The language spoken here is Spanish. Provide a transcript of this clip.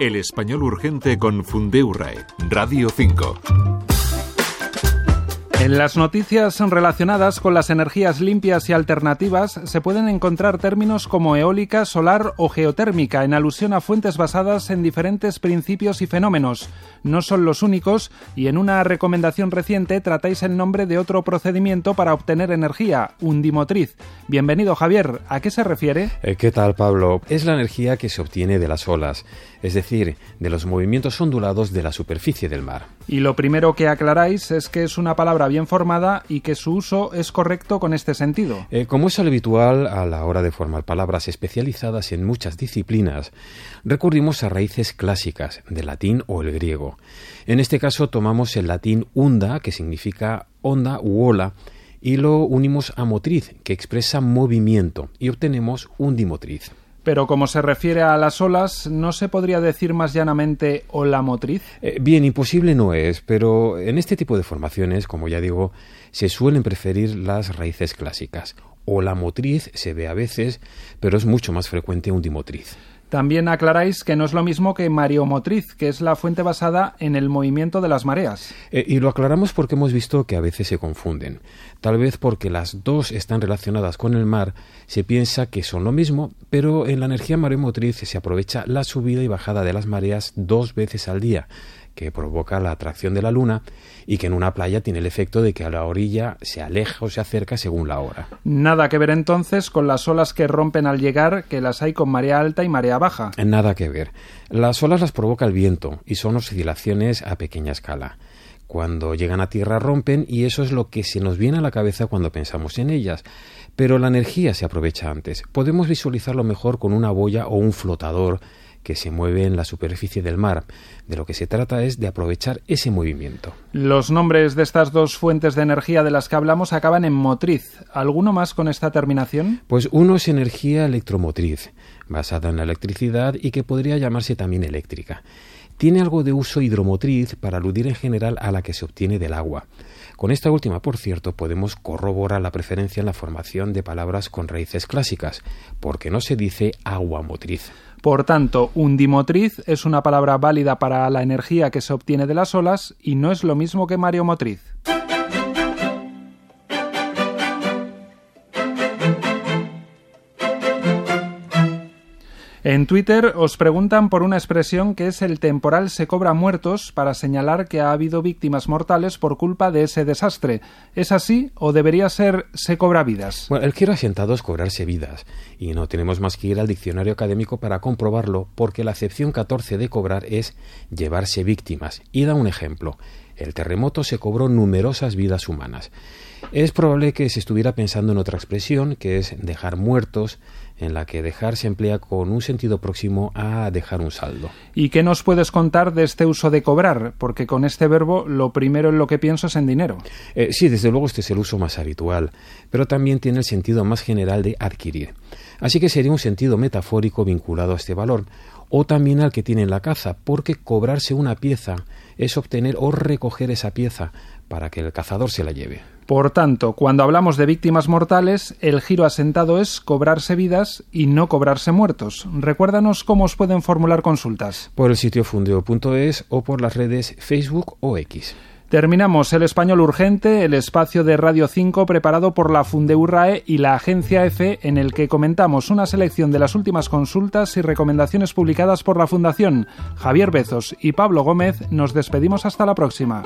El español urgente con Fundeurae, Radio 5. En las noticias relacionadas con las energías limpias y alternativas se pueden encontrar términos como eólica, solar o geotérmica en alusión a fuentes basadas en diferentes principios y fenómenos. No son los únicos y en una recomendación reciente tratáis el nombre de otro procedimiento para obtener energía, undimotriz. Bienvenido Javier, ¿a qué se refiere? Eh, ¿Qué tal Pablo? Es la energía que se obtiene de las olas, es decir, de los movimientos ondulados de la superficie del mar. Y lo primero que aclaráis es que es una palabra bien formada y que su uso es correcto con este sentido. Eh, como es habitual a la hora de formar palabras especializadas en muchas disciplinas, recurrimos a raíces clásicas del latín o el griego. En este caso tomamos el latín unda, que significa onda u ola, y lo unimos a motriz, que expresa movimiento, y obtenemos undimotriz. Pero como se refiere a las olas, ¿no se podría decir más llanamente ola motriz? Eh, bien, imposible no es, pero en este tipo de formaciones, como ya digo, se suelen preferir las raíces clásicas. Ola motriz se ve a veces, pero es mucho más frecuente undimotriz. También aclaráis que no es lo mismo que mareomotriz, que es la fuente basada en el movimiento de las mareas. Eh, y lo aclaramos porque hemos visto que a veces se confunden. Tal vez porque las dos están relacionadas con el mar, se piensa que son lo mismo, pero en la energía mareomotriz se aprovecha la subida y bajada de las mareas dos veces al día, que provoca la atracción de la luna y que en una playa tiene el efecto de que a la orilla se aleja o se acerca según la hora. Nada que ver entonces con las olas que rompen al llegar, que las hay con marea alta y marea baja. Nada que ver. Las olas las provoca el viento y son oscilaciones a pequeña escala. Cuando llegan a tierra rompen y eso es lo que se nos viene a la cabeza cuando pensamos en ellas. Pero la energía se aprovecha antes. Podemos visualizarlo mejor con una boya o un flotador que se mueve en la superficie del mar. De lo que se trata es de aprovechar ese movimiento. Los nombres de estas dos fuentes de energía de las que hablamos acaban en motriz. ¿Alguno más con esta terminación? Pues uno es energía electromotriz, basada en la electricidad y que podría llamarse también eléctrica. Tiene algo de uso hidromotriz para aludir en general a la que se obtiene del agua. Con esta última, por cierto, podemos corroborar la preferencia en la formación de palabras con raíces clásicas, porque no se dice agua motriz. Por tanto, undimotriz es una palabra válida para la energía que se obtiene de las olas y no es lo mismo que mareomotriz. En Twitter os preguntan por una expresión que es el temporal se cobra muertos para señalar que ha habido víctimas mortales por culpa de ese desastre. ¿Es así o debería ser se cobra vidas? Bueno, el quiero asentado es cobrarse vidas y no tenemos más que ir al diccionario académico para comprobarlo porque la acepción 14 de cobrar es llevarse víctimas. Y da un ejemplo. El terremoto se cobró numerosas vidas humanas. Es probable que se estuviera pensando en otra expresión, que es dejar muertos, en la que dejar se emplea con un sentido próximo a dejar un saldo. ¿Y qué nos puedes contar de este uso de cobrar? Porque con este verbo lo primero en lo que pienso es en dinero. Eh, sí, desde luego este es el uso más habitual, pero también tiene el sentido más general de adquirir. Así que sería un sentido metafórico vinculado a este valor, o también al que tiene en la caza, porque cobrarse una pieza es obtener o recoger esa pieza para que el cazador se la lleve. Por tanto, cuando hablamos de víctimas mortales, el giro asentado es cobrarse vidas y no cobrarse muertos. Recuérdanos cómo os pueden formular consultas. Por el sitio fundeo.es o por las redes Facebook o X. Terminamos el español urgente, el espacio de Radio 5 preparado por la Fundeurrae y la agencia EFE en el que comentamos una selección de las últimas consultas y recomendaciones publicadas por la Fundación. Javier Bezos y Pablo Gómez nos despedimos hasta la próxima.